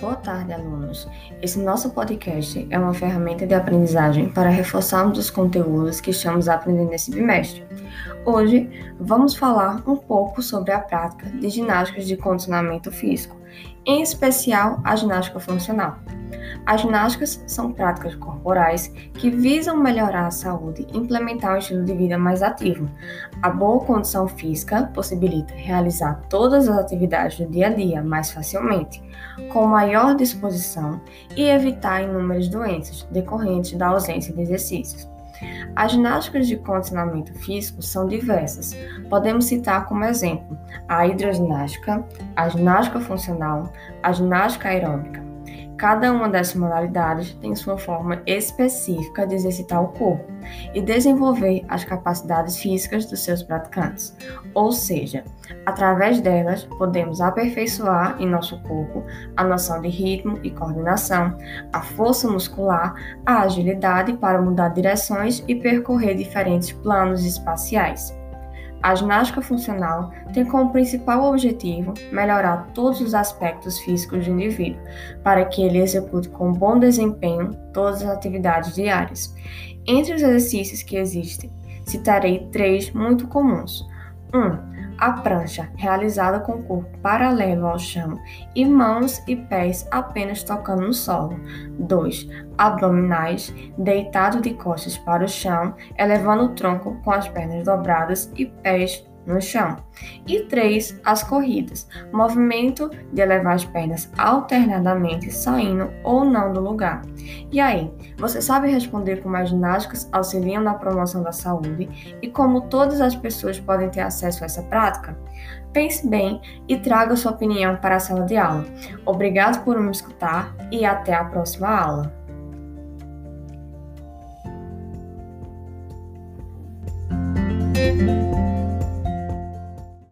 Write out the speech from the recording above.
boa tarde, alunos. Esse nosso podcast é uma ferramenta de aprendizagem para reforçarmos os conteúdos que estamos aprendendo nesse bimestre. Hoje, vamos falar um pouco sobre a prática de ginásticas de condicionamento físico, em especial a ginástica funcional. As ginásticas são práticas corporais que visam melhorar a saúde e implementar um estilo de vida mais ativo. A boa condição física possibilita realizar todas as atividades do dia a dia mais facilmente, com maior disposição e evitar inúmeras doenças decorrentes da ausência de exercícios. As ginásticas de condicionamento físico são diversas. Podemos citar como exemplo a hidroginástica, a ginástica funcional, a ginástica aeróbica. Cada uma dessas modalidades tem sua forma específica de exercitar o corpo e desenvolver as capacidades físicas dos seus praticantes. Ou seja, através delas podemos aperfeiçoar em nosso corpo a noção de ritmo e coordenação, a força muscular, a agilidade para mudar direções e percorrer diferentes planos espaciais. A ginástica funcional tem como principal objetivo melhorar todos os aspectos físicos do indivíduo, para que ele execute com bom desempenho todas as atividades diárias. Entre os exercícios que existem, citarei três muito comuns. 1. Um, a prancha, realizada com o corpo paralelo ao chão e mãos e pés apenas tocando no solo. 2. Abdominais, deitado de costas para o chão, elevando o tronco com as pernas dobradas e pés no chão. E 3. As corridas, movimento de elevar as pernas alternadamente, saindo ou não do lugar. E aí, você sabe responder como as ginásticas auxiliam na promoção da saúde e como todas as pessoas podem ter acesso a essa prática? Pense bem e traga sua opinião para a sala de aula. Obrigado por me escutar e até a próxima aula. Música